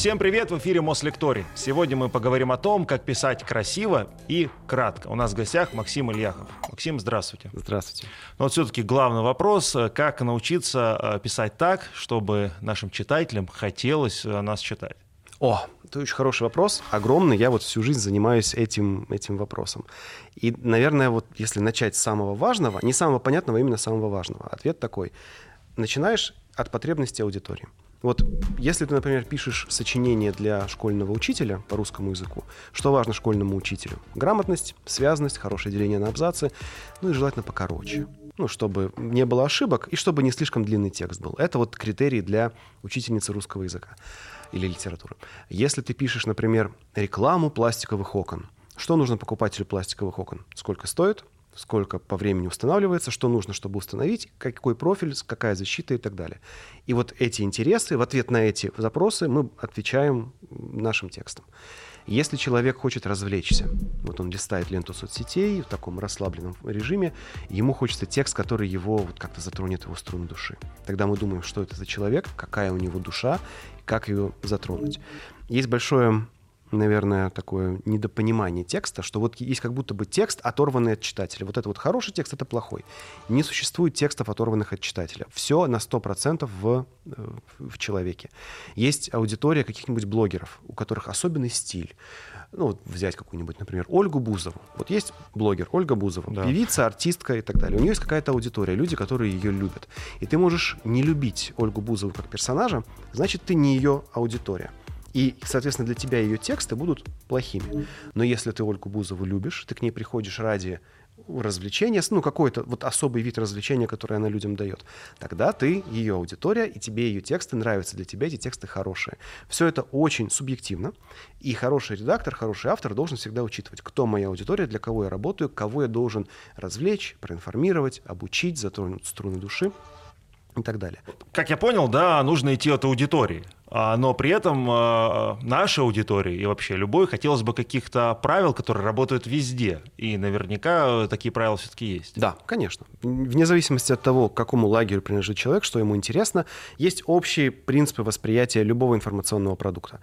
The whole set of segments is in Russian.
Всем привет, в эфире Мослекторий. Сегодня мы поговорим о том, как писать красиво и кратко. У нас в гостях Максим Ильяхов. Максим, здравствуйте. Здравствуйте. Но вот все-таки главный вопрос, э, как научиться э, писать так, чтобы нашим читателям хотелось э, нас читать? О, это очень хороший вопрос, огромный. Я вот всю жизнь занимаюсь этим, этим вопросом. И, наверное, вот если начать с самого важного, не самого понятного, а именно самого важного, ответ такой. Начинаешь от потребности аудитории. Вот если ты, например, пишешь сочинение для школьного учителя по русскому языку, что важно школьному учителю? Грамотность, связность, хорошее деление на абзацы, ну и желательно покороче. Ну, чтобы не было ошибок и чтобы не слишком длинный текст был. Это вот критерии для учительницы русского языка или литературы. Если ты пишешь, например, рекламу пластиковых окон, что нужно покупателю пластиковых окон? Сколько стоит? Сколько по времени устанавливается, что нужно, чтобы установить, какой профиль, какая защита и так далее. И вот эти интересы, в ответ на эти запросы мы отвечаем нашим текстом. Если человек хочет развлечься, вот он листает ленту соцсетей в таком расслабленном режиме, ему хочется текст, который его вот как-то затронет его струну души. Тогда мы думаем, что это за человек, какая у него душа, как ее затронуть. Есть большое наверное, такое недопонимание текста, что вот есть как будто бы текст, оторванный от читателя. Вот это вот хороший текст, это плохой. Не существует текстов, оторванных от читателя. Все на 100% в, э, в человеке. Есть аудитория каких-нибудь блогеров, у которых особенный стиль. Ну, вот взять какую-нибудь, например, Ольгу Бузову. Вот есть блогер Ольга Бузова, да. певица, артистка и так далее. У нее есть какая-то аудитория, люди, которые ее любят. И ты можешь не любить Ольгу Бузову как персонажа, значит, ты не ее аудитория. И, соответственно, для тебя ее тексты будут плохими. Но если ты Ольгу Бузову любишь, ты к ней приходишь ради развлечения, ну, какой-то вот особый вид развлечения, который она людям дает, тогда ты ее аудитория, и тебе ее тексты нравятся, для тебя эти тексты хорошие. Все это очень субъективно, и хороший редактор, хороший автор должен всегда учитывать, кто моя аудитория, для кого я работаю, кого я должен развлечь, проинформировать, обучить, затронуть струны души и так далее. Как я понял, да, нужно идти от аудитории. А, но при этом а, нашей аудитории и вообще любой хотелось бы каких-то правил, которые работают везде. И наверняка такие правила все-таки есть. Да, конечно. Вне зависимости от того, к какому лагерю принадлежит человек, что ему интересно, есть общие принципы восприятия любого информационного продукта.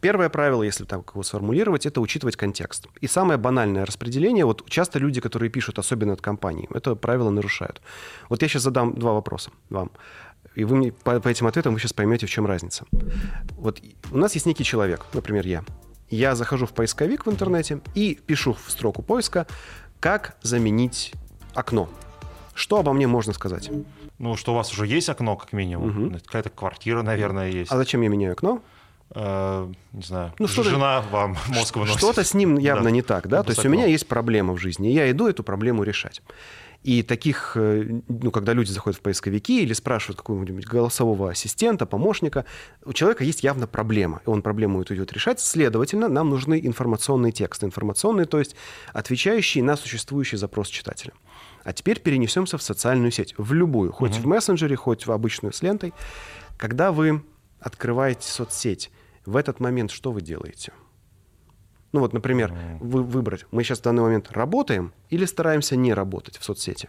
Первое правило, если так его сформулировать, это учитывать контекст. И самое банальное распределение, вот часто люди, которые пишут, особенно от компаний, это правило нарушают. Вот я сейчас задам два вопроса вам. И вы мне по, по этим ответам вы сейчас поймете, в чем разница. Вот у нас есть некий человек, например, я. Я захожу в поисковик в интернете и пишу в строку поиска, как заменить окно. Что обо мне можно сказать? Ну, что у вас уже есть окно, как минимум. Угу. Какая-то квартира, наверное, есть. А зачем я меняю окно? Э, не знаю, ну, что жена вам мозг выносит. Что-то с ним явно да. не так, да? То есть у меня есть проблема в жизни, и я иду эту проблему решать. И таких, э, ну, когда люди заходят в поисковики или спрашивают какого-нибудь голосового ассистента, помощника, у человека есть явно проблема, и он проблему эту идет решать. Следовательно, нам нужны информационные тексты. Информационные, то есть отвечающие на существующий запрос читателя. А теперь перенесемся в социальную сеть, в любую, хоть угу. в мессенджере, хоть в обычную с лентой. Когда вы открываете соцсеть, в этот момент что вы делаете? Ну вот, например, вы, выбрать, мы сейчас в данный момент работаем или стараемся не работать в соцсети?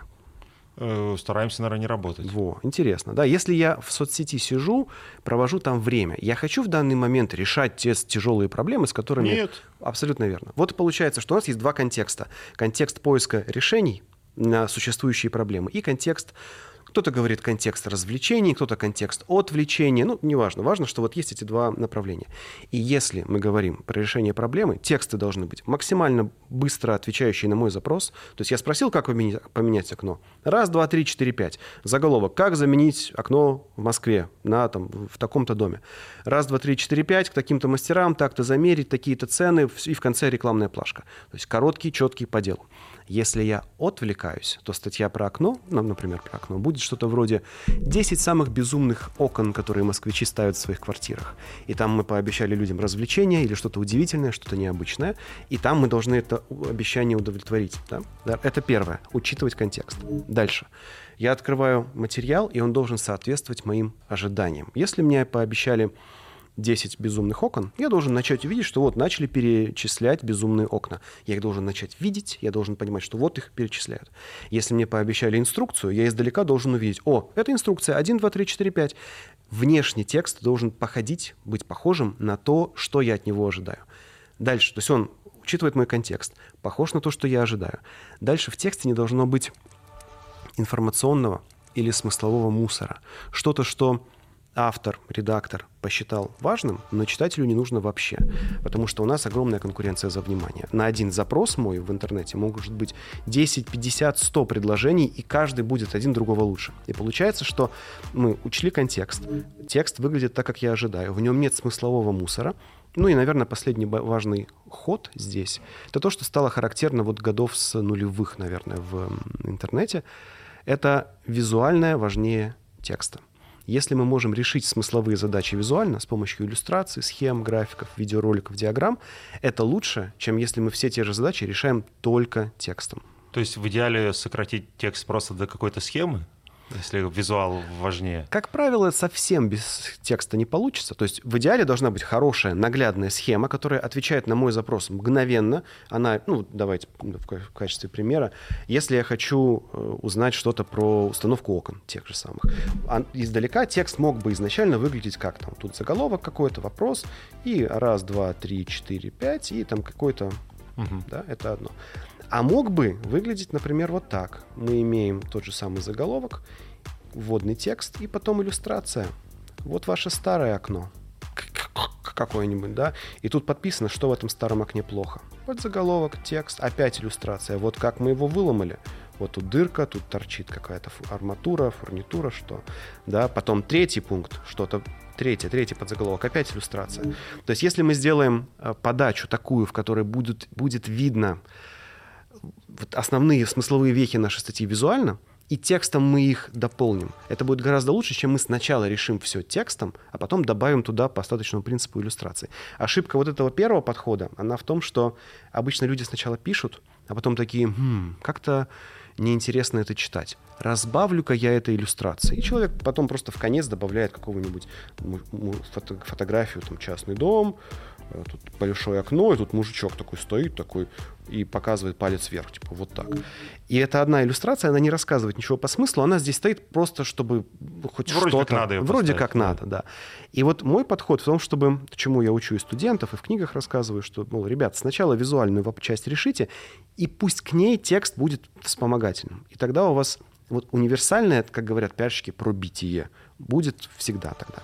Э, стараемся, наверное, не работать. Во, интересно. Да, если я в соцсети сижу, провожу там время, я хочу в данный момент решать те тяжелые проблемы, с которыми... Нет. Абсолютно верно. Вот получается, что у нас есть два контекста. Контекст поиска решений на существующие проблемы и контекст кто-то говорит контекст развлечений, кто-то контекст отвлечения. Ну, неважно. Важно, что вот есть эти два направления. И если мы говорим про решение проблемы, тексты должны быть максимально быстро отвечающие на мой запрос. То есть я спросил, как поменять, окно. Раз, два, три, четыре, пять. Заголовок. Как заменить окно в Москве на, там, в таком-то доме. Раз, два, три, четыре, пять. К таким-то мастерам, так-то замерить, такие-то цены. И в конце рекламная плашка. То есть короткий, четкий по делу. Если я отвлекаюсь, то статья про окно, ну, например, про окно, будет что-то вроде 10 самых безумных окон, которые москвичи ставят в своих квартирах. И там мы пообещали людям развлечения или что-то удивительное, что-то необычное. И там мы должны это обещание удовлетворить. Да? Это первое. Учитывать контекст. Дальше. Я открываю материал, и он должен соответствовать моим ожиданиям. Если мне пообещали 10 безумных окон, я должен начать увидеть, что вот начали перечислять безумные окна. Я их должен начать видеть, я должен понимать, что вот их перечисляют. Если мне пообещали инструкцию, я издалека должен увидеть, о, это инструкция 1, 2, 3, 4, 5. Внешний текст должен походить, быть похожим на то, что я от него ожидаю. Дальше, то есть он учитывает мой контекст, похож на то, что я ожидаю. Дальше в тексте не должно быть информационного или смыслового мусора. Что-то, что автор, редактор посчитал важным, но читателю не нужно вообще, потому что у нас огромная конкуренция за внимание. На один запрос мой в интернете может быть 10, 50, 100 предложений, и каждый будет один другого лучше. И получается, что мы учли контекст. Текст выглядит так, как я ожидаю. В нем нет смыслового мусора. Ну и, наверное, последний важный ход здесь — это то, что стало характерно вот годов с нулевых, наверное, в интернете. Это визуальное важнее текста. Если мы можем решить смысловые задачи визуально с помощью иллюстраций, схем, графиков, видеороликов, диаграмм, это лучше, чем если мы все те же задачи решаем только текстом. То есть в идеале сократить текст просто до какой-то схемы? Если визуал важнее? Как правило, совсем без текста не получится. То есть в идеале должна быть хорошая наглядная схема, которая отвечает на мой запрос мгновенно. Она, ну, давайте в качестве примера. Если я хочу э, узнать что-то про установку окон тех же самых, а издалека текст мог бы изначально выглядеть как там. Тут заголовок какой-то, вопрос, и раз, два, три, четыре, пять, и там какой-то, угу. да, это одно. А мог бы выглядеть, например, вот так. Мы имеем тот же самый заголовок, вводный текст и потом иллюстрация. Вот ваше старое окно какое-нибудь, да, и тут подписано, что в этом старом окне плохо. Вот заголовок, текст, опять иллюстрация. Вот как мы его выломали. Вот тут дырка, тут торчит какая-то арматура, фурнитура, что, да. Потом третий пункт, что-то третий, третий подзаголовок, опять иллюстрация. То есть если мы сделаем э, подачу такую, в которой будет, будет видно вот основные смысловые вехи нашей статьи визуально, и текстом мы их дополним. Это будет гораздо лучше, чем мы сначала решим все текстом, а потом добавим туда по остаточному принципу иллюстрации. Ошибка вот этого первого подхода, она в том, что обычно люди сначала пишут, а потом такие, хм, как-то неинтересно это читать. Разбавлю-ка я это иллюстрацией. И человек потом просто в конец добавляет какого-нибудь фото фотографию, там, частный дом, тут большое окно, и тут мужичок такой стоит, такой, и показывает палец вверх, типа вот так. И это одна иллюстрация, она не рассказывает ничего по смыслу, она здесь стоит просто, чтобы хоть Вроде что-то... Как надо Вроде как да. надо, да. И вот мой подход в том, чтобы, чему я учу и студентов, и в книгах рассказываю, что, мол, ребят, сначала визуальную часть решите, и пусть к ней текст будет вспомогательным. И тогда у вас вот универсальное, как говорят пиарщики, пробитие будет всегда тогда.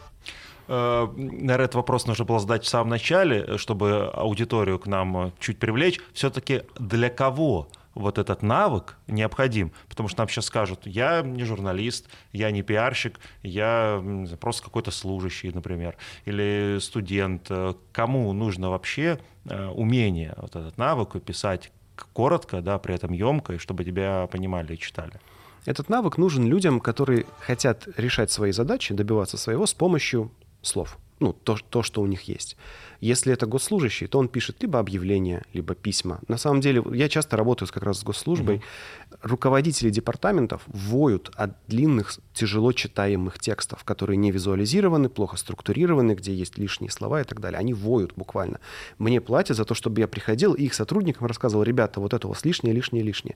Э, наверное, этот вопрос нужно было задать в самом начале, чтобы аудиторию к нам чуть привлечь. Все-таки для кого вот этот навык необходим, потому что нам сейчас скажут, я не журналист, я не пиарщик, я просто какой-то служащий, например, или студент. Кому нужно вообще э, умение, вот этот навык писать коротко, да, при этом емко, и чтобы тебя понимали и читали? Этот навык нужен людям, которые хотят решать свои задачи, добиваться своего с помощью слов. Ну, то, то, что у них есть. Если это госслужащий, то он пишет либо объявления, либо письма. На самом деле, я часто работаю как раз с госслужбой. Mm-hmm. Руководители департаментов воют от длинных, тяжело читаемых текстов, которые не визуализированы, плохо структурированы, где есть лишние слова и так далее. Они воют буквально. Мне платят за то, чтобы я приходил и их сотрудникам рассказывал, ребята, вот это у вас лишнее, лишнее, лишнее.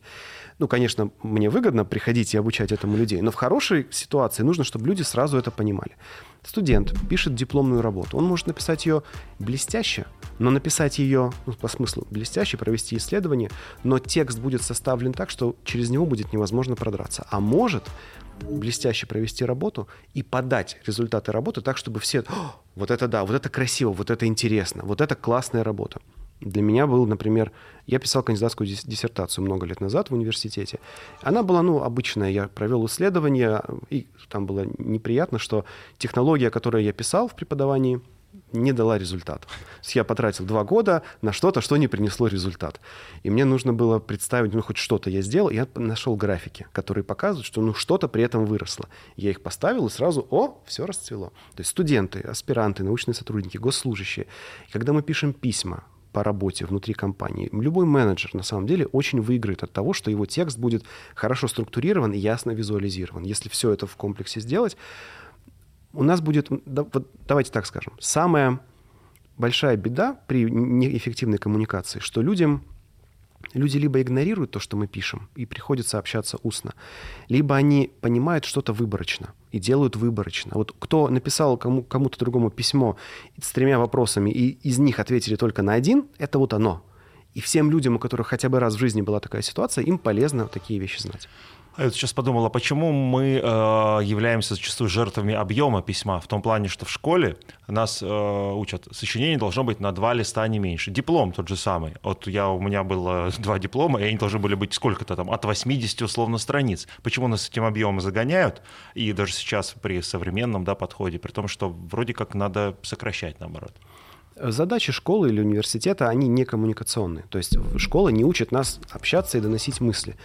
Ну, конечно, мне выгодно приходить и обучать этому людей, но в хорошей ситуации нужно, чтобы люди сразу это понимали. Студент пишет дипломную работу. Он может написать ее блестяще, но написать ее, ну, по смыслу, блестяще, провести исследование, но текст будет составлен так, что через него будет невозможно продраться. А может блестяще провести работу и подать результаты работы так, чтобы все, вот это да, вот это красиво, вот это интересно, вот это классная работа. Для меня был, например, я писал кандидатскую диссертацию много лет назад в университете. Она была, ну, обычная. Я провел исследование, и там было неприятно, что технология, которую я писал в преподавании, не дала результат. То есть я потратил два года на что-то, что не принесло результат. И мне нужно было представить, ну, хоть что-то я сделал. Я нашел графики, которые показывают, что ну, что-то при этом выросло. Я их поставил, и сразу, о, все расцвело. То есть студенты, аспиранты, научные сотрудники, госслужащие. И когда мы пишем письма, по работе внутри компании. Любой менеджер, на самом деле, очень выиграет от того, что его текст будет хорошо структурирован и ясно визуализирован. Если все это в комплексе сделать, У нас будет, да, вот давайте так скажем, самая большая беда при неэффективной коммуникации, что людям люди либо игнорируют то, что мы пишем, и приходится общаться устно, либо они понимают что-то выборочно и делают выборочно. Вот кто написал кому, кому-то другому письмо с тремя вопросами, и из них ответили только на один, это вот оно. И всем людям, у которых хотя бы раз в жизни была такая ситуация, им полезно такие вещи знать. Я сейчас подумала, почему мы э, являемся зачастую жертвами объема письма, в том плане, что в школе нас э, учат, сочинение должно быть на два листа, а не меньше. Диплом тот же самый. Вот я, у меня было два диплома, и они должны были быть сколько-то там, от 80 условно страниц. Почему нас этим объемом загоняют? И даже сейчас при современном да, подходе, при том, что вроде как надо сокращать наоборот. Задачи школы или университета, они не коммуникационные. То есть школа не учит нас общаться и доносить мысли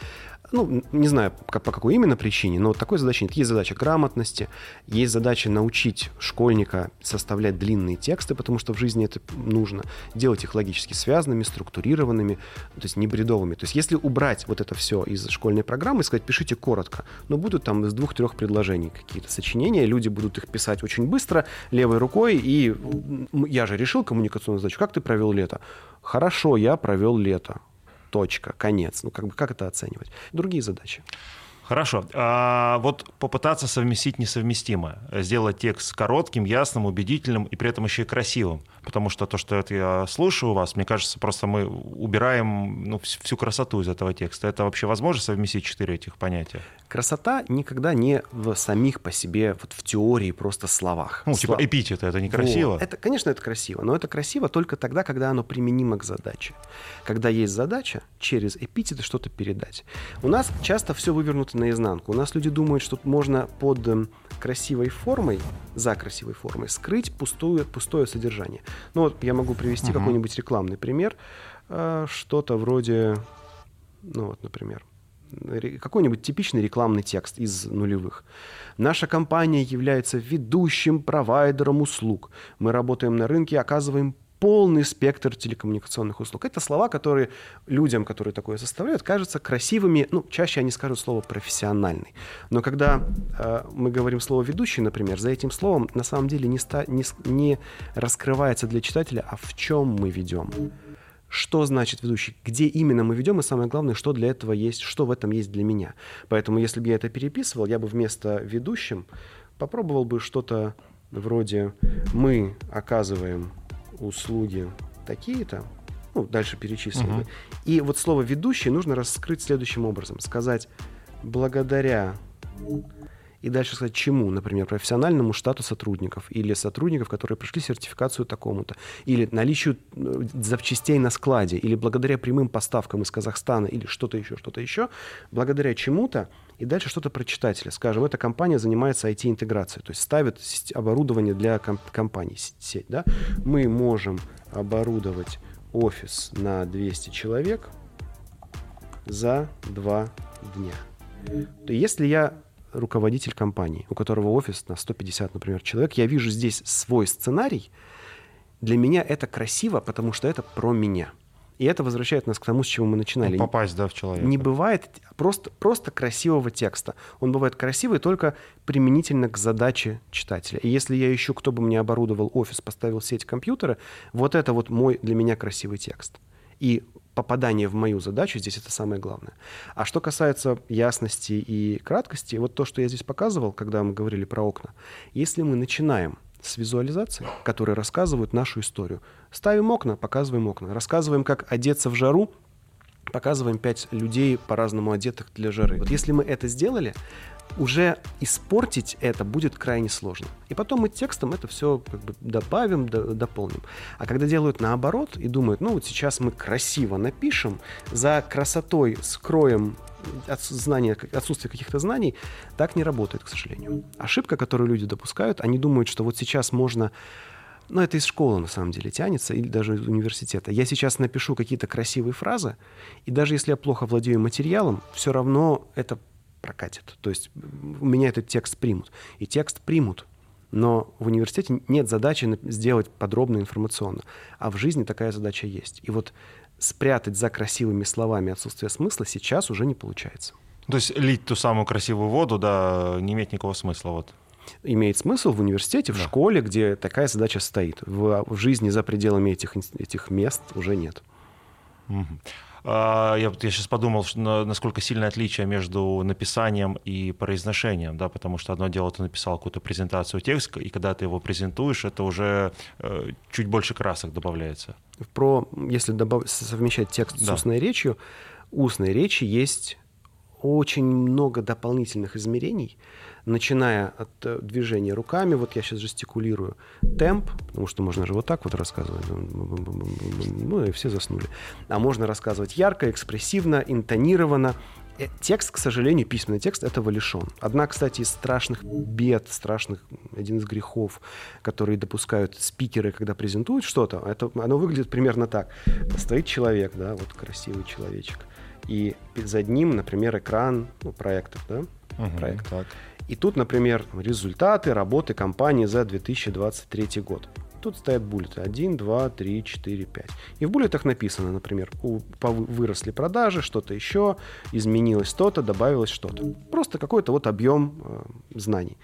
ну, не знаю, по какой именно причине, но такой задачи нет. Есть задача грамотности, есть задача научить школьника составлять длинные тексты, потому что в жизни это нужно, делать их логически связанными, структурированными, то есть не бредовыми. То есть если убрать вот это все из школьной программы и сказать, пишите коротко, но будут там из двух-трех предложений какие-то сочинения, люди будут их писать очень быстро, левой рукой, и я же решил коммуникационную задачу. Как ты провел лето? Хорошо, я провел лето точка, конец. Ну, как бы как это оценивать? Другие задачи. Хорошо. А вот попытаться совместить несовместимое. Сделать текст коротким, ясным, убедительным и при этом еще и красивым. Потому что то, что это я слушаю у вас, мне кажется, просто мы убираем ну, всю красоту из этого текста. Это вообще возможно совместить четыре этих понятия? Красота никогда не в самих по себе, вот в теории, просто словах. Ну, типа эпитеты, это некрасиво? Вот. Это, конечно, это красиво, но это красиво только тогда, когда оно применимо к задаче. Когда есть задача через эпитеты что-то передать. У нас часто все вывернуто наизнанку. У нас люди думают, что можно под эм, красивой формой, за красивой формой, скрыть пустую, пустое содержание. Ну вот я могу привести uh-huh. какой-нибудь рекламный пример. Э, что-то вроде, ну вот, например, какой-нибудь типичный рекламный текст из нулевых. Наша компания является ведущим провайдером услуг. Мы работаем на рынке, оказываем полный спектр телекоммуникационных услуг. Это слова, которые людям, которые такое составляют, кажутся красивыми. Ну, чаще они скажут слово профессиональный. Но когда э, мы говорим слово ведущий, например, за этим словом на самом деле не, ста, не, не раскрывается для читателя, а в чем мы ведем. Что значит ведущий? Где именно мы ведем? И самое главное, что для этого есть, что в этом есть для меня. Поэтому, если бы я это переписывал, я бы вместо ведущим попробовал бы что-то вроде «мы оказываем услуги такие-то, ну, дальше перечислил Uh-huh. И вот слово «ведущий» нужно раскрыть следующим образом. Сказать «благодаря» и дальше сказать чему, например, профессиональному штату сотрудников или сотрудников, которые прошли сертификацию такому-то, или наличию э, запчастей на складе, или благодаря прямым поставкам из Казахстана, или что-то еще, что-то еще, благодаря чему-то, и дальше что-то про читателя. Скажем, эта компания занимается IT-интеграцией, то есть ставит оборудование для комп- компаний, сеть. Да? Мы можем оборудовать офис на 200 человек за два дня. То если я руководитель компании, у которого офис на 150, например, человек, я вижу здесь свой сценарий, для меня это красиво, потому что это про меня. И это возвращает нас к тому, с чего мы начинали. Ну, попасть, да, в человека. Не бывает просто, просто красивого текста. Он бывает красивый только применительно к задаче читателя. И если я ищу, кто бы мне оборудовал офис, поставил сеть компьютера, вот это вот мой для меня красивый текст. И попадание в мою задачу здесь это самое главное. А что касается ясности и краткости, вот то, что я здесь показывал, когда мы говорили про окна, если мы начинаем с визуализации, которые рассказывают нашу историю, ставим окна, показываем окна, рассказываем, как одеться в жару, показываем пять людей по-разному одетых для жары. Вот если мы это сделали, уже испортить это будет крайне сложно. И потом мы текстом это все как бы добавим, до, дополним. А когда делают наоборот и думают, ну вот сейчас мы красиво напишем, за красотой скроем от знания, отсутствие каких-то знаний, так не работает, к сожалению. Ошибка, которую люди допускают, они думают, что вот сейчас можно но это из школы на самом деле тянется, или даже из университета. Я сейчас напишу какие-то красивые фразы, и даже если я плохо владею материалом, все равно это прокатит. То есть у меня этот текст примут. И текст примут. Но в университете нет задачи сделать подробно информационно. А в жизни такая задача есть. И вот спрятать за красивыми словами отсутствие смысла сейчас уже не получается. То есть лить ту самую красивую воду, да, не имеет никакого смысла. Вот. имеет смысл в университете, в да. школе, где такая задача стоит. В, в жизни за пределами этих, этих мест уже нет. Угу. Я, я сейчас подумал, насколько сильное отличие между написанием и произношением, да, потому что одно дело, ты написал какую-то презентацию текста, и когда ты его презентуешь, это уже э, чуть больше красок добавляется. Про, если добав... совмещать текст да. с устной речью, устной речи есть очень много дополнительных измерений, начиная от э, движения руками, вот я сейчас жестикулирую, темп, потому что можно же вот так вот рассказывать, ну и все заснули. А можно рассказывать ярко, экспрессивно, интонированно. Э, текст, к сожалению, письменный текст этого лишен. Одна, кстати, из страшных бед, страшных, один из грехов, которые допускают спикеры, когда презентуют что-то, это, оно выглядит примерно так. Стоит человек, да, вот красивый человечек, и за ним, например, экран ну, проектов, да, угу, проект. Так. И тут, например, результаты работы компании за 2023 год. Тут стоят буллеты 1, 2, 3, 4, 5. И в буллетах написано, например, у, выросли продажи, что-то еще, изменилось то-то, добавилось что-то. Просто какой-то вот объем э, знаний.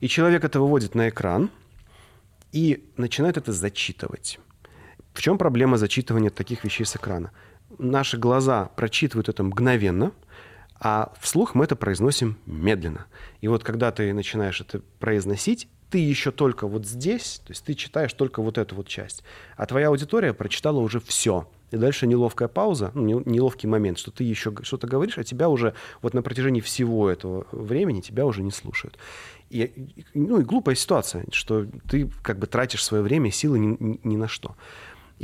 И человек это выводит на экран и начинает это зачитывать. В чем проблема зачитывания таких вещей с экрана? наши глаза прочитывают это мгновенно, а вслух мы это произносим медленно. И вот когда ты начинаешь это произносить, ты еще только вот здесь, то есть ты читаешь только вот эту вот часть, а твоя аудитория прочитала уже все. И дальше неловкая пауза, ну, неловкий момент, что ты еще что-то говоришь, а тебя уже вот на протяжении всего этого времени тебя уже не слушают. И, ну и глупая ситуация, что ты как бы тратишь свое время, силы ни, ни, на что.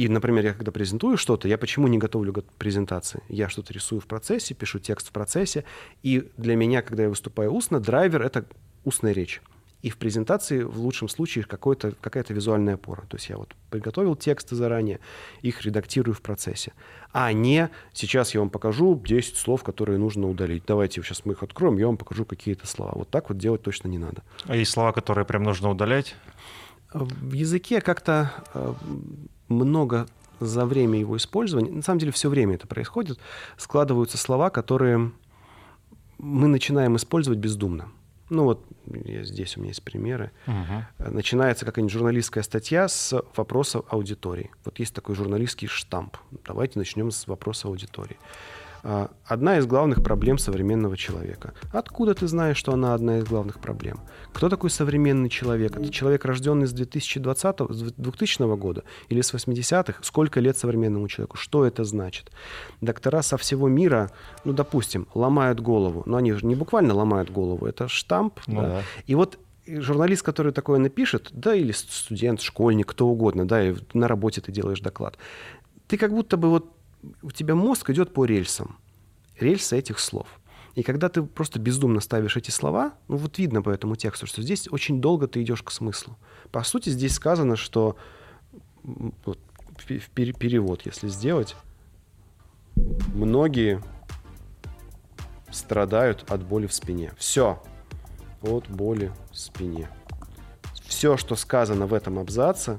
И, например, я когда презентую что-то, я почему не готовлю презентации? Я что-то рисую в процессе, пишу текст в процессе. И для меня, когда я выступаю устно, драйвер — это устная речь. И в презентации в лучшем случае какая-то визуальная опора. То есть я вот приготовил тексты заранее, их редактирую в процессе. А не сейчас я вам покажу 10 слов, которые нужно удалить. Давайте сейчас мы их откроем, я вам покажу какие-то слова. Вот так вот делать точно не надо. А есть слова, которые прям нужно удалять? В языке как-то э, много за время его использования, на самом деле все время это происходит, складываются слова, которые мы начинаем использовать бездумно. Ну вот здесь у меня есть примеры. Угу. Начинается какая-нибудь журналистская статья с вопроса аудитории. Вот есть такой журналистский штамп. Давайте начнем с вопроса аудитории. А, одна из главных проблем современного человека. Откуда ты знаешь, что она одна из главных проблем? Кто такой современный человек? Это человек, рожденный с 2020, с 2000 года или с 80-х? Сколько лет современному человеку? Что это значит? Доктора со всего мира, ну, допустим, ломают голову. Но они же не буквально ломают голову, это штамп. Ну, да. Да. И вот журналист, который такое напишет, да, или студент, школьник, кто угодно, да, и на работе ты делаешь доклад, ты как будто бы вот у тебя мозг идет по рельсам. Рельсы этих слов. И когда ты просто бездумно ставишь эти слова, ну вот видно по этому тексту, что здесь очень долго ты идешь к смыслу. По сути, здесь сказано, что вот, перевод, если сделать, многие страдают от боли в спине. Все. От боли в спине. Все, что сказано в этом абзаце,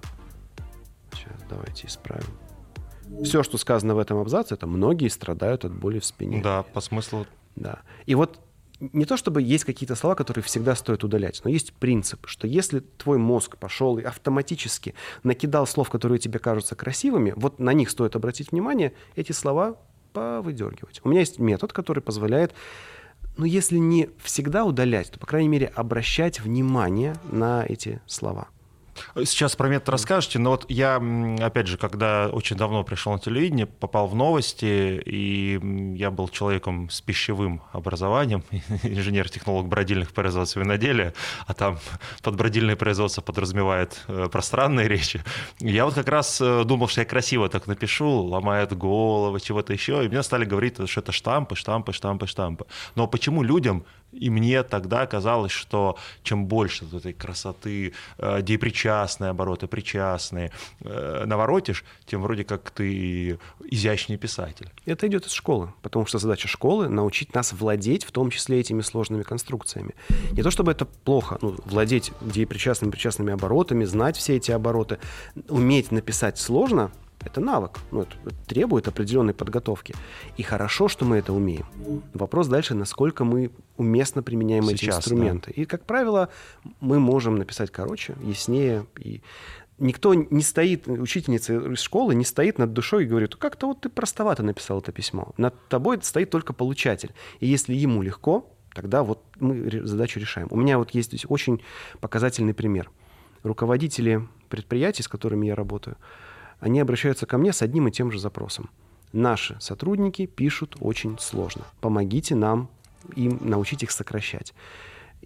сейчас давайте исправим. Все, что сказано в этом абзаце, это многие страдают от боли в спине. Да, по смыслу. Да. И вот не то чтобы есть какие-то слова, которые всегда стоит удалять, но есть принцип, что если твой мозг пошел и автоматически накидал слов, которые тебе кажутся красивыми, вот на них стоит обратить внимание, эти слова повыдергивать. У меня есть метод, который позволяет, ну, если не всегда удалять, то, по крайней мере, обращать внимание на эти слова. Сейчас про метод расскажете, но вот я, опять же, когда очень давно пришел на телевидение, попал в новости, и я был человеком с пищевым образованием, инженер-технолог бродильных производств виноделия, а там под бродильное производство подразумевает э, пространные речи. Я вот как раз э, думал, что я красиво так напишу, ломает головы, чего-то еще, и мне стали говорить, что это штампы, штампы, штампы, штампы. Но почему людям и мне тогда казалось, что чем больше вот этой красоты, э, депричастные обороты, причастные, э, наворотишь, тем вроде как ты изящный писатель. Это идет из школы, потому что задача школы — научить нас владеть, в том числе этими сложными конструкциями. Не то чтобы это плохо, ну, владеть депричастными, причастными оборотами, знать все эти обороты, уметь написать сложно — Это навык. Ну, это, требует определенной подготовки. И хорошо, что мы это умеем. Вопрос дальше, насколько мы уместно применяем Сейчас, эти инструменты. Да. И, как правило, мы можем написать короче, яснее. И никто не стоит, учительница из школы не стоит над душой и говорит, как-то вот ты простовато написал это письмо. Над тобой стоит только получатель. И если ему легко, тогда вот мы задачу решаем. У меня вот есть здесь очень показательный пример. Руководители предприятий, с которыми я работаю, они обращаются ко мне с одним и тем же запросом. Наши сотрудники пишут очень сложно. Помогите нам им научить их сокращать.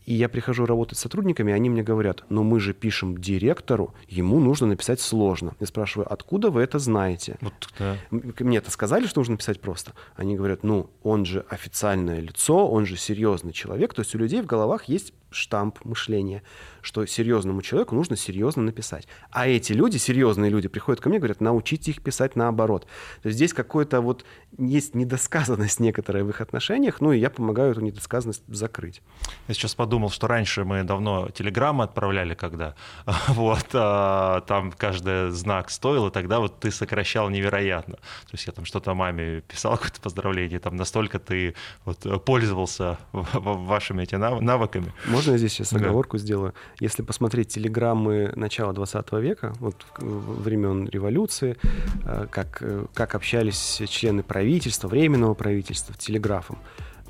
И я прихожу работать с сотрудниками, они мне говорят, но мы же пишем директору, ему нужно написать сложно. Я спрашиваю, откуда вы это знаете? Вот, да. Мне это сказали, что нужно писать просто. Они говорят, ну, он же официальное лицо, он же серьезный человек. То есть у людей в головах есть штамп мышления, что серьезному человеку нужно серьезно написать. А эти люди, серьезные люди, приходят ко мне и говорят, научите их писать наоборот. То есть здесь какой-то вот есть недосказанность некоторая в их отношениях, ну и я помогаю эту недосказанность закрыть. Я сейчас подумал, что раньше мы давно телеграммы отправляли, когда вот а, там каждый знак стоил, и тогда вот ты сокращал невероятно. То есть я там что-то маме писал, какое-то поздравление, там настолько ты вот пользовался вашими эти навыками. Можно я здесь сейчас оговорку да. сделаю? Если посмотреть телеграммы начала 20 века, вот времен революции, э, как, э, как общались члены правительства, временного правительства телеграфом,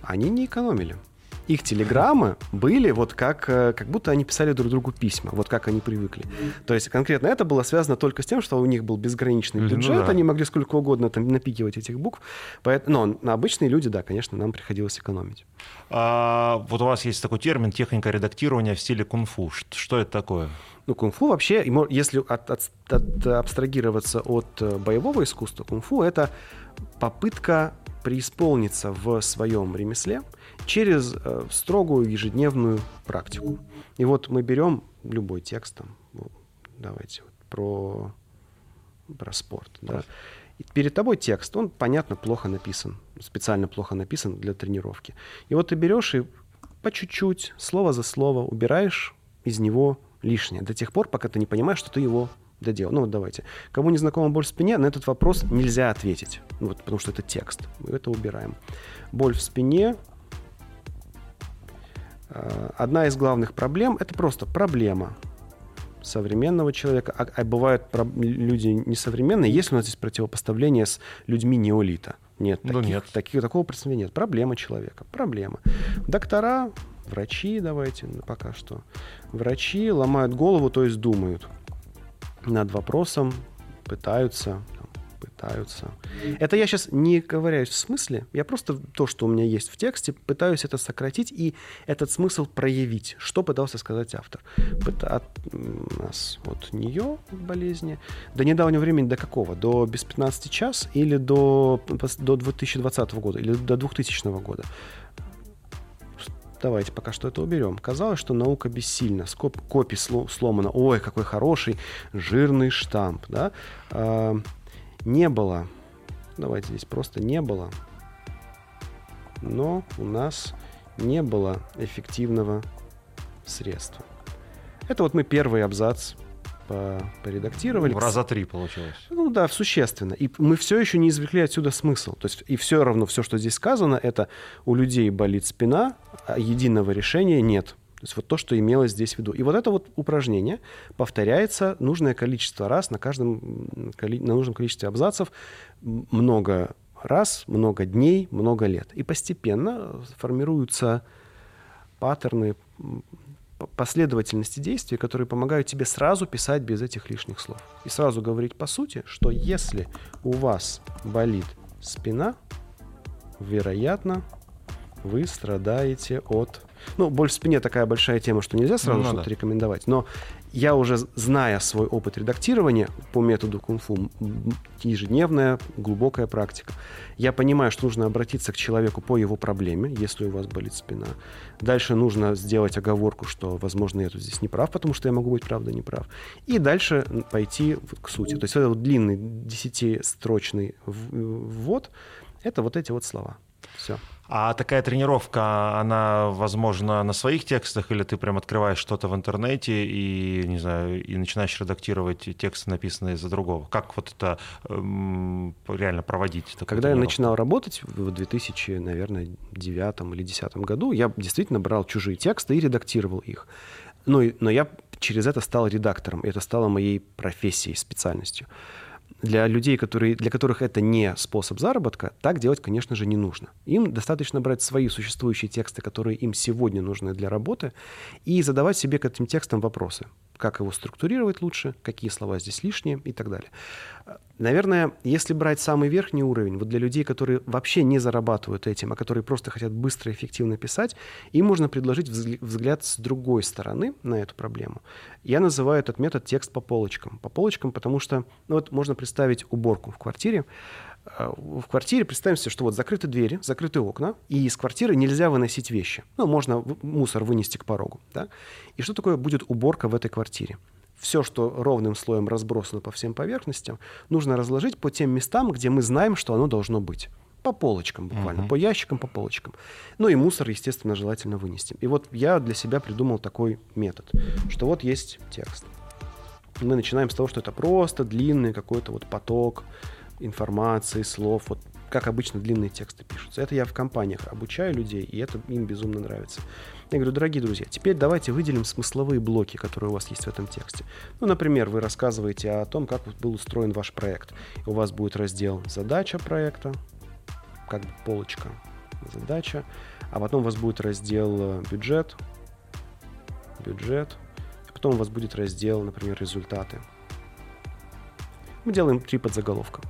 они не экономили их телеграммы были вот как, э, как будто они писали друг другу письма, вот как они привыкли. То есть конкретно это было связано только с тем, что у них был безграничный бюджет, ну, да. они могли сколько угодно там напикивать этих букв. Поэтому, но обычные люди, да, конечно, нам приходилось экономить. А, вот у вас есть такой термин техника редактирования в стиле кунг-фу. Что это такое? Ну, кунг-фу вообще, если от, от, от, абстрагироваться от э, боевого искусства, кунг-фу — это попытка преисполниться в своем ремесле через э, строгую ежедневную практику. И вот мы берем любой текст, там, давайте, вот, про, про спорт. Да. И перед тобой текст, он, понятно, плохо написан, специально плохо написан для тренировки. И вот ты берешь и по чуть-чуть, слово за слово убираешь из него лишнее до тех пор, пока ты не понимаешь, что ты его доделал. Ну вот давайте. Кому не знакома боль в спине, на этот вопрос нельзя ответить, ну вот, потому что это текст. Мы это убираем. Боль в спине. Э, одна из главных проблем – это просто проблема современного человека, а, а бывают люди несовременные. Есть у нас здесь противопоставление с людьми неолита? Нет, ну, таких, нет. Таких, такого представления нет. Проблема человека. Проблема. Доктора, врачи, давайте пока что. Врачи ломают голову, то есть думают над вопросом, пытаются, пытаются. Это я сейчас не ковыряюсь в смысле, я просто то, что у меня есть в тексте, пытаюсь это сократить и этот смысл проявить. Что пытался сказать автор? От нас от нее болезни до недавнего времени до какого? До без 15 час или до, до 2020 года или до 2000 года? давайте пока что это уберем. Казалось, что наука бессильна, скоп, копий сломано, ой, какой хороший жирный штамп, да. Не было, давайте здесь просто не было, но у нас не было эффективного средства. Это вот мы первый абзац поредактировали. В раза три получилось. Ну да, существенно. И мы все еще не извлекли отсюда смысл. То есть и все равно все, что здесь сказано, это у людей болит спина, а единого решения нет. Есть вот то, что имелось здесь в виду. И вот это вот упражнение повторяется нужное количество раз на каждом на нужном количестве абзацев много раз, много дней, много лет. И постепенно формируются паттерны, последовательности действий, которые помогают тебе сразу писать без этих лишних слов. И сразу говорить по сути, что если у вас болит спина, вероятно, вы страдаете от... Ну, боль в спине такая большая тема, что нельзя сразу ну, что-то да. рекомендовать. Но я уже, зная свой опыт редактирования по методу кунг-фу, ежедневная глубокая практика, я понимаю, что нужно обратиться к человеку по его проблеме, если у вас болит спина. Дальше нужно сделать оговорку, что, возможно, я тут здесь не прав, потому что я могу быть, правда, не прав. И дальше пойти к сути. То есть этот вот длинный десятистрочный ввод — это вот эти вот слова. Все. А такая тренировка, она возможно на своих текстах, или ты прям открываешь что-то в интернете и, не знаю, и начинаешь редактировать тексты, написанные за другого? Как вот это эм, реально проводить? Когда я начинал работать в 2000, наверное, девятом или десятом году, я действительно брал чужие тексты и редактировал их. Ну, но я через это стал редактором, и это стало моей профессией, специальностью. Для людей, которые, для которых это не способ заработка, так делать, конечно же, не нужно. Им достаточно брать свои существующие тексты, которые им сегодня нужны для работы, и задавать себе к этим текстам вопросы. Как его структурировать лучше, какие слова здесь лишние и так далее. Наверное, если брать самый верхний уровень, вот для людей, которые вообще не зарабатывают этим, а которые просто хотят быстро и эффективно писать, им можно предложить взгляд с другой стороны на эту проблему. Я называю этот метод текст по полочкам. По полочкам, потому что ну вот можно представить уборку в квартире. Э, в квартире представим себе, что вот закрыты двери, закрыты окна, и из квартиры нельзя выносить вещи. Ну, можно мусор вынести к порогу. Да? И что такое будет уборка в этой квартире? все, что ровным слоем разбросано по всем поверхностям, нужно разложить по тем местам, где мы знаем, что оно должно быть. По полочкам буквально, uh-huh. по ящикам, по полочкам. Ну и мусор, естественно, желательно вынести. И вот я для себя придумал такой метод, что вот есть текст. Мы начинаем с того, что это просто длинный какой-то вот поток информации, слов, вот как обычно длинные тексты пишутся. Это я в компаниях обучаю людей, и это им безумно нравится. Я говорю, дорогие друзья, теперь давайте выделим смысловые блоки, которые у вас есть в этом тексте. Ну, например, вы рассказываете о том, как был устроен ваш проект. У вас будет раздел «Задача проекта», как бы полочка «Задача», а потом у вас будет раздел э, «Бюджет», «Бюджет», а потом у вас будет раздел, например, «Результаты». Мы делаем три подзаголовка.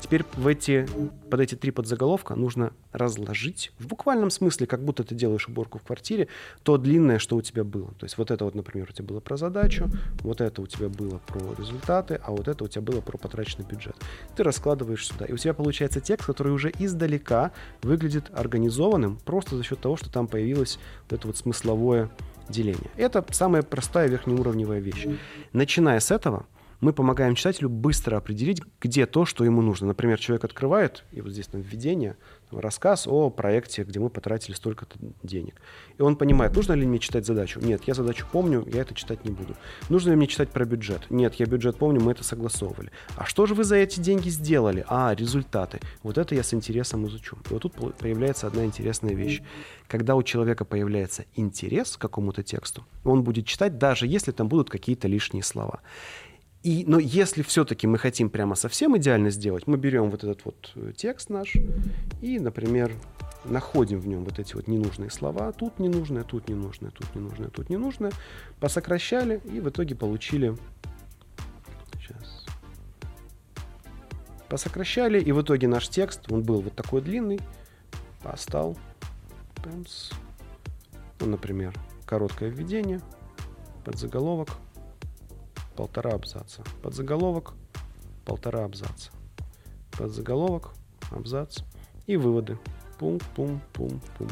Теперь в эти, под эти три подзаголовка нужно разложить, в буквальном смысле, как будто ты делаешь уборку в квартире, то длинное, что у тебя было. То есть вот это вот, например, у тебя было про задачу, вот это у тебя было про результаты, а вот это у тебя было про потраченный бюджет. Ты раскладываешь сюда, и у тебя получается текст, который уже издалека выглядит организованным, просто за счет того, что там появилось вот это вот смысловое деление. Это самая простая верхнеуровневая вещь. Начиная с этого, мы помогаем читателю быстро определить, где то, что ему нужно. Например, человек открывает, и вот здесь там введение, там, рассказ о проекте, где мы потратили столько-то денег. И он понимает, нужно ли мне читать задачу. Нет, я задачу помню, я это читать не буду. Нужно ли мне читать про бюджет? Нет, я бюджет помню, мы это согласовывали. А что же вы за эти деньги сделали? А, результаты. Вот это я с интересом изучу. И вот тут появляется одна интересная вещь. Когда у человека появляется интерес к какому-то тексту, он будет читать, даже если там будут какие-то лишние слова. И, но если все-таки мы хотим прямо совсем идеально сделать, мы берем вот этот вот э, текст наш и, например, находим в нем вот эти вот ненужные слова. Тут ненужное, тут ненужное, тут ненужное, тут ненужное. Посокращали и в итоге получили... Сейчас. Посокращали, и в итоге наш текст, он был вот такой длинный, постал. Ну, например, короткое введение, подзаголовок – полтора абзаца. Подзаголовок полтора абзаца. Подзаголовок, абзац и выводы. Пум-пум-пум-пум.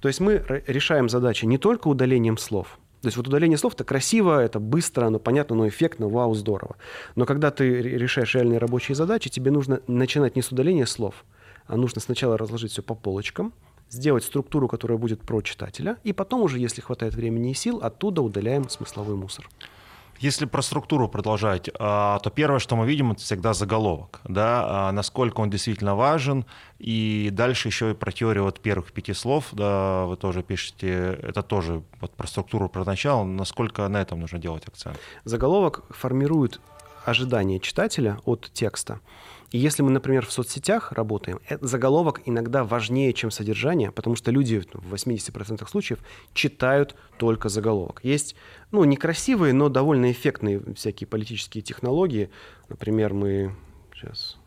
То есть мы решаем задачи не только удалением слов. То есть вот удаление слов это красиво, это быстро, оно понятно, но эффектно, вау, здорово. Но когда ты решаешь реальные рабочие задачи, тебе нужно начинать не с удаления слов, а нужно сначала разложить все по полочкам, сделать структуру, которая будет про читателя, и потом уже, если хватает времени и сил, оттуда удаляем смысловой мусор. Если про структуру продолжать, а, то первое, что мы видим, это всегда заголовок, да, а, насколько он действительно важен, и дальше еще и про теорию вот первых пяти слов, да, вы тоже пишете, это тоже вот про структуру, про начало, насколько на этом нужно делать акцент. Заголовок формирует ожидание читателя от текста. И если мы, например, в соцсетях работаем, заголовок иногда важнее, чем содержание, потому что люди в 80% случаев читают только заголовок. Есть, ну, некрасивые, но довольно эффектные всякие политические технологии. Например, мы... Сейчас...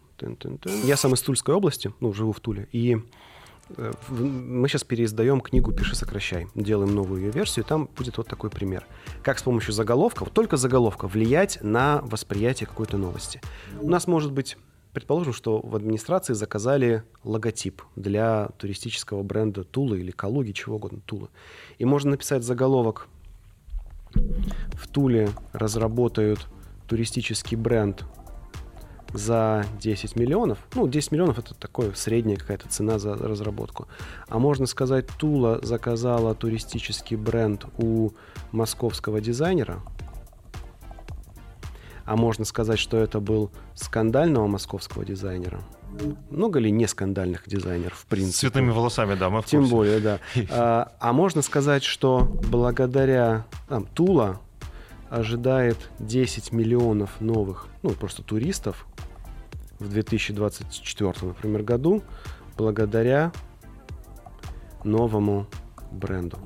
Я сам из Тульской области, ну, живу в Туле, и э, мы сейчас переиздаем книгу «Пиши, сокращай». Делаем новую ее версию, и там будет вот такой пример. Как с помощью заголовков, только заголовка, влиять на восприятие какой-то новости. У нас может быть Предположим, что в администрации заказали логотип для туристического бренда Тулы или Калуги, чего угодно, Тула. И можно написать заголовок «В Туле разработают туристический бренд за 10 миллионов. Ну, 10 миллионов это такое средняя какая-то цена за разработку. А можно сказать, Тула заказала туристический бренд у московского дизайнера. А можно сказать, что это был скандального московского дизайнера. Много ли не скандальных дизайнеров, в принципе? С цветными волосами, да, мы в Тем более, да. А, а можно сказать, что благодаря там, Тула ожидает 10 миллионов новых, ну, просто туристов в 2024, например, году, благодаря новому бренду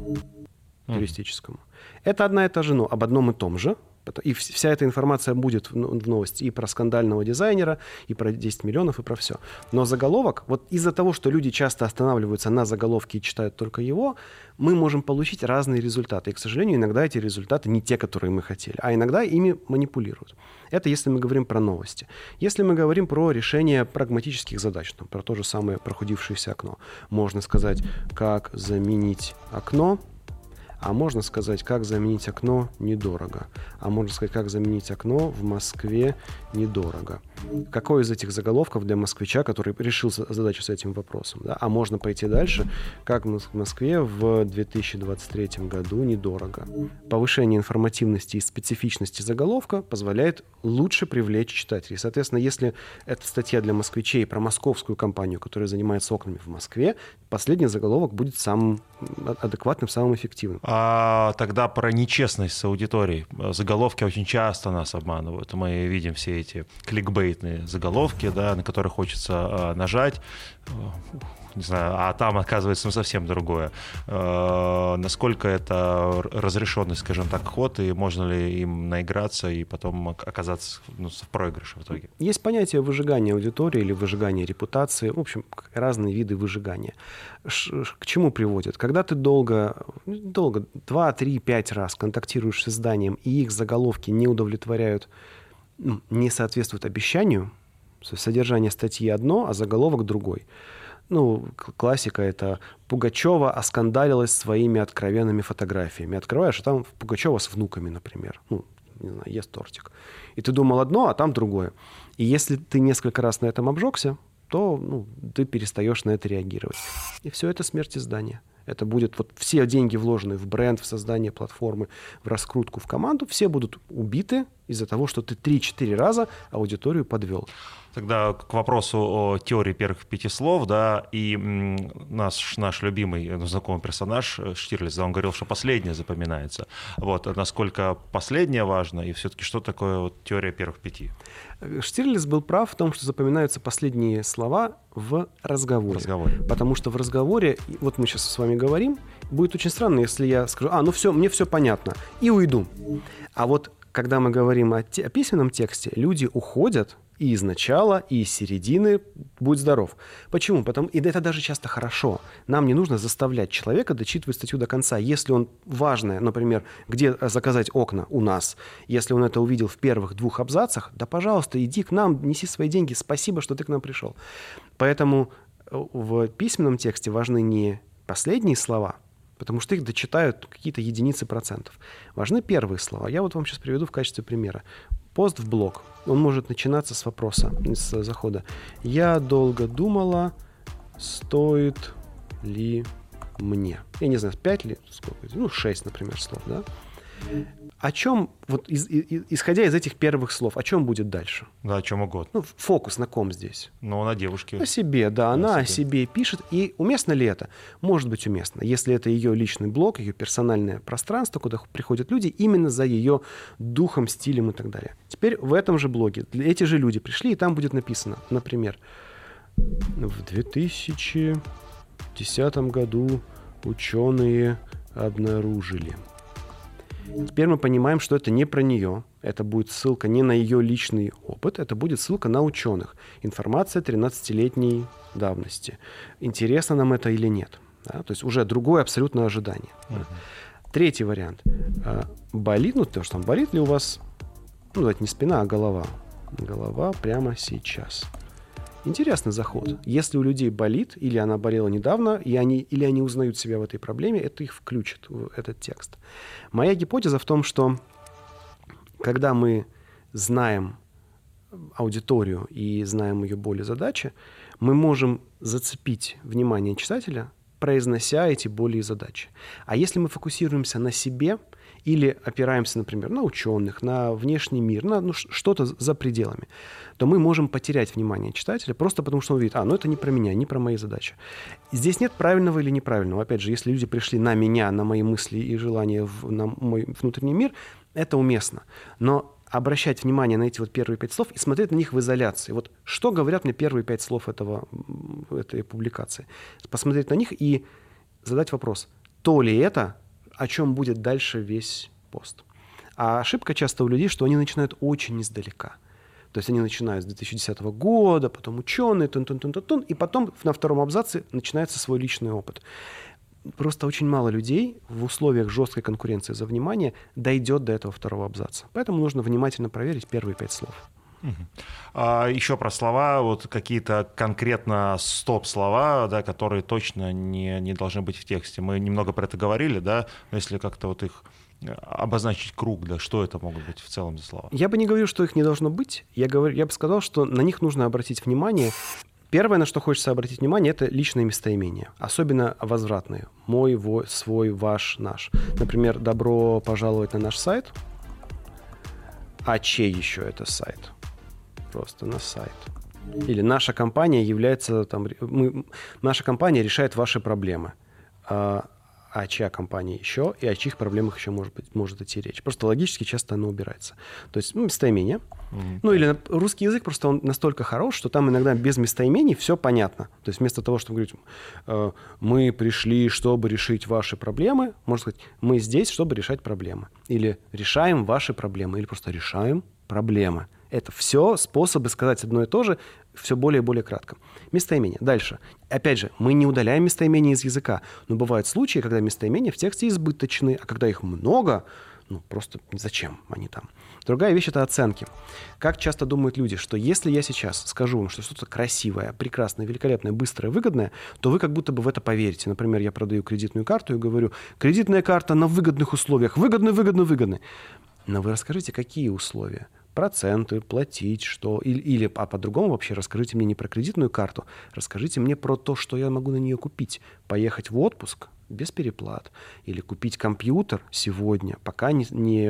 туристическому. Это одна и та же, но об одном и том же – и вся эта информация будет в новости и про скандального дизайнера, и про 10 миллионов, и про все. Но заголовок, вот из-за того, что люди часто останавливаются на заголовке и читают только его, мы можем получить разные результаты. И, к сожалению, иногда эти результаты не те, которые мы хотели, а иногда ими манипулируют. Это если мы говорим про новости. Если мы говорим про решение прагматических задач, там, про то же самое прохудившееся окно, можно сказать, как заменить окно а можно сказать, как заменить окно недорого. А можно сказать, как заменить окно в Москве недорого. Какой из этих заголовков для москвича, который решил задачу с этим вопросом? Да? А можно пойти дальше, как в Москве в 2023 году недорого. Повышение информативности и специфичности заголовка позволяет лучше привлечь читателей. Соответственно, если это статья для москвичей про московскую компанию, которая занимается окнами в Москве, последний заголовок будет самым адекватным, самым эффективным. А тогда про нечестность с аудиторией. Заголовки очень часто нас обманывают. Мы видим все эти кликбейтные заголовки, да, на которые хочется а, нажать не знаю, а там оказывается ну, совсем другое. Э, насколько это разрешенный, скажем так, ход, и можно ли им наиграться и потом оказаться ну, в проигрыше в итоге? Есть понятие выжигания аудитории или выжигания репутации, в общем, разные виды выжигания. К чему приводит? Когда ты долго, долго, 2, 3, 5 раз контактируешь с изданием, и их заголовки не удовлетворяют, ну, не соответствуют обещанию, содержание статьи одно, а заголовок другой – ну, классика это Пугачева оскандалилась своими откровенными фотографиями. Открываешь, а там Пугачева с внуками, например. Ну, не знаю, ест тортик. И ты думал одно, а там другое. И если ты несколько раз на этом обжегся, то ну, ты перестаешь на это реагировать. И все это смерть издания. Это будет вот все деньги, вложенные в бренд, в создание платформы, в раскрутку, в команду, все будут убиты из-за того, что ты 3-4 раза аудиторию подвел. Тогда к вопросу о теории первых пяти слов, да, и наш, наш любимый, ну, знакомый персонаж э, Штирлиц, да, он говорил, что последнее запоминается. Вот, а насколько последнее важно, и все-таки что такое вот теория первых пяти? Штирлиц был прав в том, что запоминаются последние слова в разговоре. Разговоре. Потому что в разговоре, вот мы сейчас с вами говорим, будет очень странно, если я скажу, а, ну все, мне все понятно, и уйду. А вот когда мы говорим о, те, о письменном тексте, люди уходят и из начала, и из середины, будь здоров. Почему? Потому, и это даже часто хорошо. Нам не нужно заставлять человека дочитывать статью до конца. Если он важное, например, где заказать окна у нас, если он это увидел в первых двух абзацах, да, пожалуйста, иди к нам, неси свои деньги, спасибо, что ты к нам пришел. Поэтому э, в письменном тексте важны не последние слова, потому что их дочитают какие-то единицы процентов. Важны первые слова. Я вот вам сейчас приведу в качестве примера. Пост в блог. Он может начинаться с вопроса, с захода. Я долго думала, стоит ли мне. Я не знаю, 5 ли, сколько, ну, 6, например, слов, да? О чем, вот из, из, исходя из этих первых слов, о чем будет дальше? Да, о чем угодно. Ну, фокус на ком здесь? Ну, на девушке. О себе, да, она о себе. о себе пишет. И уместно ли это? Может быть, уместно. Если это ее личный блог, ее персональное пространство, куда приходят люди именно за ее духом, стилем и так далее. Теперь в этом же блоге эти же люди пришли, и там будет написано, например, в 2010 году ученые обнаружили – Теперь мы понимаем, что это не про нее. Это будет ссылка не на ее личный опыт, это будет ссылка на ученых. Информация 13-летней давности. Интересно нам это или нет. Да? То есть уже другое абсолютно ожидание. Uh-huh. Третий вариант. А, болит, ну то, что там болит ли у вас, ну давайте не спина, а голова. Голова прямо сейчас. Интересный заход. Если у людей болит, или она болела недавно, и они, или они узнают себя в этой проблеме, это их включит в этот текст. Моя гипотеза в том, что когда мы знаем аудиторию и знаем ее боли задачи, мы можем зацепить внимание читателя, произнося эти боли и задачи. А если мы фокусируемся на себе или опираемся, например, на ученых, на внешний мир, на ну, что-то за пределами, то мы можем потерять внимание читателя просто потому, что он видит, а, ну это не про меня, не про мои задачи. Здесь нет правильного или неправильного. Опять же, если люди пришли на меня, на мои мысли и желания, в, на мой внутренний мир, это уместно. Но обращать внимание на эти вот первые пять слов и смотреть на них в изоляции. Вот что говорят мне первые пять слов этого, этой публикации? Посмотреть на них и задать вопрос, то ли это, о чем будет дальше весь пост. А ошибка часто у людей, что они начинают очень издалека. То есть они начинают с 2010 года, потом ученые, тун -тун -тун -тун -тун, и потом на втором абзаце начинается свой личный опыт просто очень мало людей в условиях жесткой конкуренции за внимание дойдет до этого второго абзаца. Поэтому нужно внимательно проверить первые пять слов. А еще про слова, вот какие-то конкретно стоп-слова, да, которые точно не, не должны быть в тексте. Мы немного про это говорили, да, но если как-то вот их э, обозначить круг, да, что это могут быть в целом за слова? Я бы не говорил, что их не должно быть. Я, говорю, я бы сказал, что на них нужно обратить внимание Первое, на что хочется обратить внимание, это личные местоимения, особенно возвратные. Мой, вой, свой, ваш, наш. Например, добро пожаловать на наш сайт. А чей еще это сайт? Просто на сайт. Или наша компания является там, мы, наша компания решает ваши проблемы. А, а чья компания еще, и о чьих проблемах еще может, быть, может идти речь. Просто логически часто оно убирается. То есть ну, местоимение. Mm-hmm. Ну или русский язык просто он настолько хорош, что там иногда без местоимений все понятно. То есть вместо того, чтобы говорить, э, мы пришли, чтобы решить ваши проблемы, можно сказать, мы здесь, чтобы решать проблемы. Или решаем ваши проблемы, или просто решаем проблемы. Это все способы сказать одно и то же все более и более кратко. Местоимение. Дальше. Опять же, мы не удаляем местоимения из языка, но бывают случаи, когда местоимения в тексте избыточны, а когда их много, ну просто зачем они там? Другая вещь — это оценки. Как часто думают люди, что если я сейчас скажу вам, что что-то красивое, прекрасное, великолепное, быстрое, выгодное, то вы как будто бы в это поверите. Например, я продаю кредитную карту и говорю, кредитная карта на выгодных условиях, выгодно, выгодно, выгодно. Но вы расскажите, какие условия? Проценты, платить, что... Или, или а по-другому вообще расскажите мне не про кредитную карту, расскажите мне про то, что я могу на нее купить. Поехать в отпуск без переплат. Или купить компьютер сегодня, пока не, не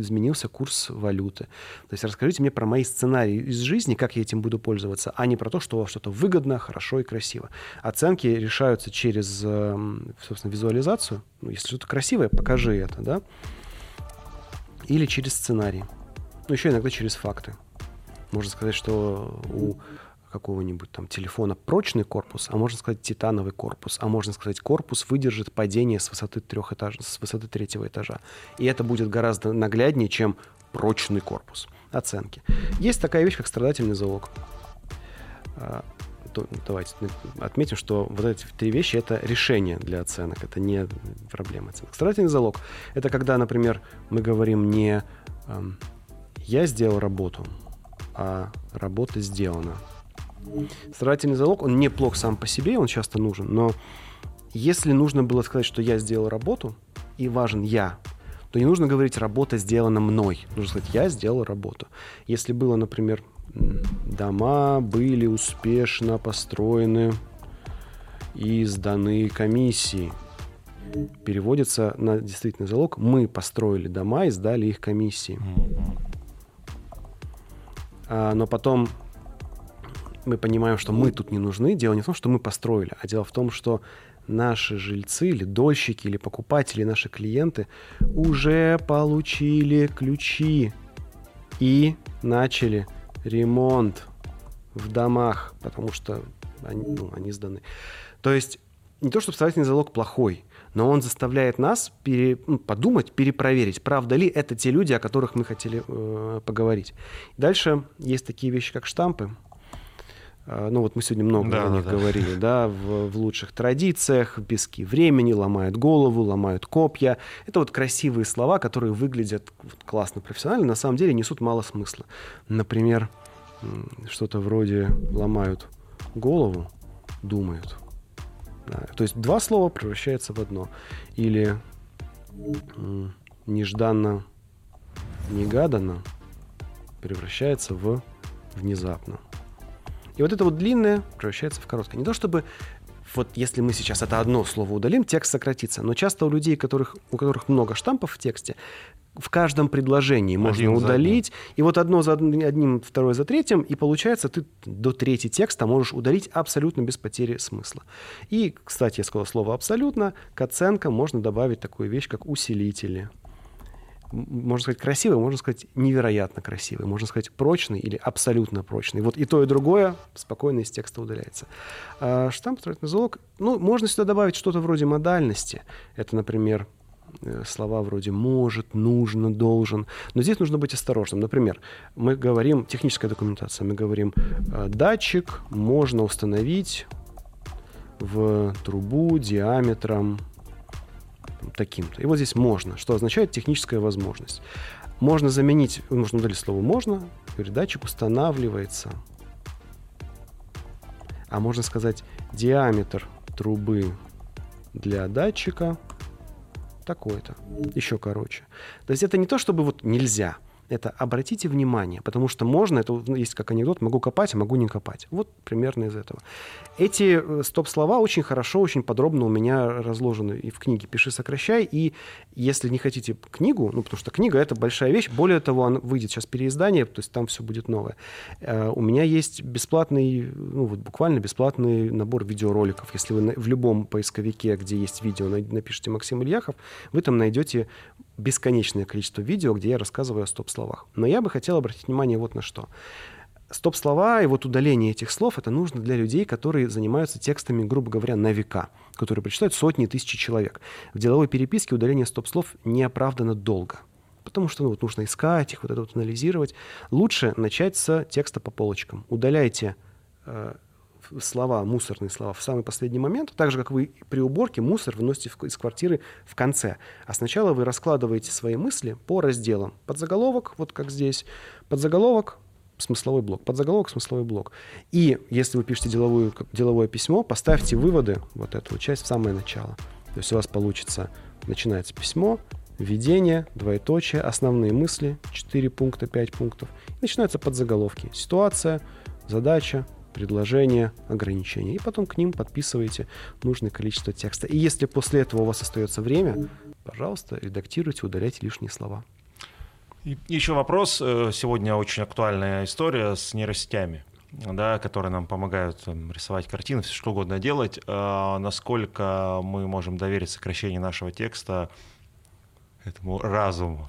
изменился курс валюты. То есть расскажите мне про мои сценарии из жизни, как я этим буду пользоваться, а не про то, что что-то выгодно, хорошо и красиво. Оценки решаются через, эм, собственно, визуализацию. Ну, если что-то красивое, покажи это, да? Или через сценарий. Ну, еще иногда через факты. Можно сказать, что у какого-нибудь там телефона прочный корпус, а можно сказать титановый корпус, а можно сказать корпус выдержит падение с высоты трех этажа, с высоты третьего этажа. И это будет гораздо нагляднее, чем прочный корпус. Оценки. Есть такая вещь, как страдательный залог. А, давайте отметим, что вот эти три вещи — это решение для оценок, это не проблема оценок. Страдательный залог — это когда, например, мы говорим не я сделал работу, а работа сделана. Старательный залог, он неплох сам по себе, он часто нужен, но если нужно было сказать, что я сделал работу, и важен я, то не нужно говорить «работа сделана мной». Нужно сказать «я сделал работу». Если было, например, дома были успешно построены и сданы комиссии, переводится на действительный залог «мы построили дома и сдали их комиссии». А, но потом мы понимаем, что мы тут не нужны. Дело не в том, что мы построили, а дело в том, что наши жильцы или дольщики или покупатели, наши клиенты уже получили ключи и начали ремонт в домах, потому что они, ну, они сданы. То есть не то, чтобы строительный залог плохой, но он заставляет нас пере, ну, подумать, перепроверить, правда ли это те люди, о которых мы хотели э, поговорить. Дальше есть такие вещи, как штампы. Э, ну вот мы сегодня много да, о них да. говорили, да, в, в лучших традициях, в пески времени, ломают голову, ломают копья. Это вот красивые слова, которые выглядят классно, профессионально, на самом деле несут мало смысла. Например, что-то вроде ломают голову, думают. То есть два слова превращаются в одно. Или нежданно, негаданно превращается в внезапно. И вот это вот длинное превращается в короткое. Не то чтобы вот если мы сейчас это одно слово удалим, текст сократится. Но часто у людей, которых, у которых много штампов в тексте, в каждом предложении можно Один удалить. И вот одно за одним, второе за третьим, и получается, ты до третьего текста можешь удалить абсолютно без потери смысла. И, кстати, я сказал слово «абсолютно», к оценкам можно добавить такую вещь, как усилители можно сказать, красивый, можно сказать, невероятно красивый, можно сказать, прочный или абсолютно прочный. Вот и то, и другое спокойно из текста удаляется. А штамп, строительный залог, ну, можно сюда добавить что-то вроде модальности. Это, например, слова вроде «может», «нужно», «должен». Но здесь нужно быть осторожным. Например, мы говорим, техническая документация, мы говорим «Э, «датчик можно установить в трубу диаметром таким-то. И вот здесь можно, что означает техническая возможность. Можно заменить, нужно удалить слово «можно», передатчик устанавливается. А можно сказать диаметр трубы для датчика такой-то. Еще короче. То есть это не то, чтобы вот нельзя – это обратите внимание, потому что можно, это ну, есть как анекдот, могу копать, а могу не копать. Вот примерно из этого. Эти э, стоп-слова очень хорошо, очень подробно у меня разложены и в книге «Пиши, сокращай», и если не хотите книгу, ну, потому что книга — это большая вещь, более того, она выйдет сейчас переиздание, то есть там все будет новое. Э, у меня есть бесплатный, ну, вот буквально бесплатный набор видеороликов. Если вы в любом поисковике, где есть видео, напишите «Максим Ильяхов», вы там найдете бесконечное количество видео, где я рассказываю о стоп-словах. Но я бы хотел обратить внимание вот на что. Стоп-слова и вот удаление этих слов это нужно для людей, которые занимаются текстами, грубо говоря, на века, которые прочитают сотни тысяч человек. В деловой переписке удаление стоп-слов неоправданно долго потому что ну, вот нужно искать их, вот это вот анализировать. Лучше начать с текста по полочкам. Удаляйте э, слова, мусорные слова в самый последний момент, так же, как вы при уборке мусор выносите из квартиры в конце. А сначала вы раскладываете свои мысли по разделам. Подзаголовок, вот как здесь, подзаголовок, смысловой блок, подзаголовок, смысловой блок. И если вы пишете деловую, деловое письмо, поставьте выводы, вот эту часть, в самое начало. То есть у вас получится, начинается письмо, введение, двоеточие, основные мысли, 4 пункта, 5 пунктов. И начинаются подзаголовки. Ситуация, задача, предложения, ограничения. И потом к ним подписываете нужное количество текста. И если после этого у вас остается время, пожалуйста, редактируйте, удаляйте лишние слова. И еще вопрос. Э, сегодня очень актуальная история с нейросетями да, которые нам помогают там, рисовать картины, все что угодно делать, а насколько мы можем доверить сокращение нашего текста этому разуму.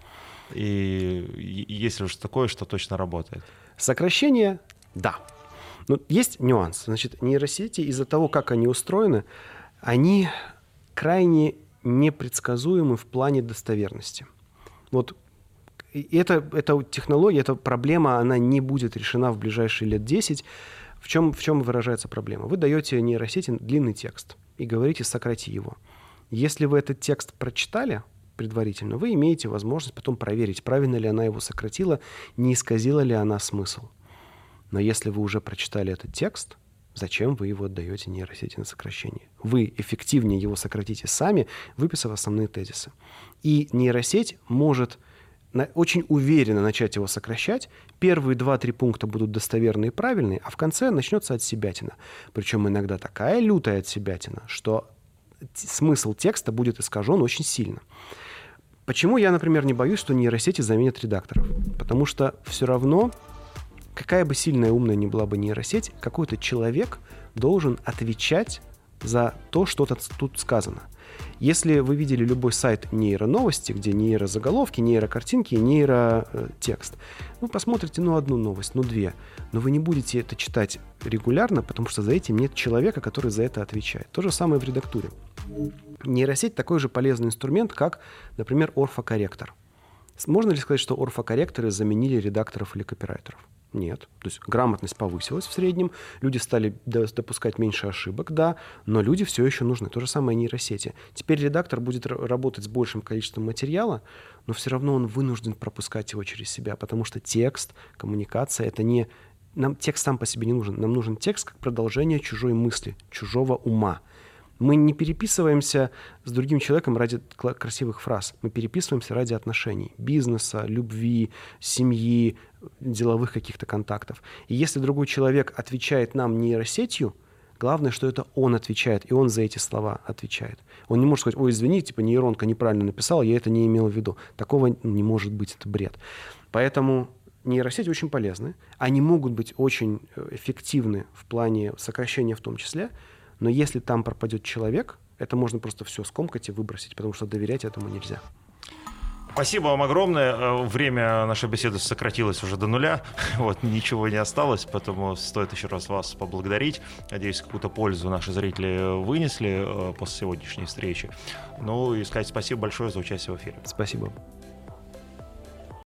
И есть ли уж такое, что точно работает? Сокращение – да. Но есть нюанс. Значит, нейросети из-за того, как они устроены, они крайне непредсказуемы в плане достоверности. Вот это, эта технология, эта проблема, она не будет решена в ближайшие лет 10. В чем, в чем выражается проблема? Вы даете нейросети длинный текст и говорите «сократи его». Если вы этот текст прочитали предварительно, вы имеете возможность потом проверить, правильно ли она его сократила, не исказила ли она смысл. Но если вы уже прочитали этот текст, зачем вы его отдаете нейросети на сокращение? Вы эффективнее его сократите сами, выписав основные тезисы. И нейросеть может очень уверенно начать его сокращать. Первые два-три пункта будут достоверные и правильные, а в конце начнется отсебятина. Причем иногда такая лютая отсебятина, что смысл текста будет искажен очень сильно. Почему я, например, не боюсь, что нейросети заменят редакторов? Потому что все равно какая бы сильная умная ни была бы нейросеть, какой-то человек должен отвечать за то, что тут сказано. Если вы видели любой сайт нейроновости, где нейрозаголовки, нейрокартинки, нейротекст, вы посмотрите, ну, одну новость, ну, две, но вы не будете это читать регулярно, потому что за этим нет человека, который за это отвечает. То же самое в редактуре. Нейросеть такой же полезный инструмент, как, например, орфокорректор. Можно ли сказать, что орфокорректоры заменили редакторов или копирайтеров? Нет. То есть грамотность повысилась в среднем, люди стали допускать меньше ошибок, да, но люди все еще нужны. То же самое нейросети. Теперь редактор будет работать с большим количеством материала, но все равно он вынужден пропускать его через себя, потому что текст, коммуникация — это не... Нам текст сам по себе не нужен. Нам нужен текст как продолжение чужой мысли, чужого ума. Мы не переписываемся с другим человеком ради красивых фраз. Мы переписываемся ради отношений, бизнеса, любви, семьи, деловых каких-то контактов. И если другой человек отвечает нам нейросетью, главное, что это он отвечает, и он за эти слова отвечает. Он не может сказать, ой, извини, типа нейронка неправильно написала, я это не имел в виду. Такого не может быть, это бред. Поэтому нейросети очень полезны. Они могут быть очень э, эффективны в плане сокращения в том числе, но если там пропадет человек, это можно просто все скомкать и выбросить, потому что доверять этому нельзя. Спасибо вам огромное. Э, время нашей беседы сократилось уже до нуля. Вот, ничего не осталось, поэтому стоит еще раз вас поблагодарить. Надеюсь, какую-то пользу наши зрители вынесли э, после сегодняшней встречи. Ну и сказать спасибо большое за участие в эфире. Спасибо.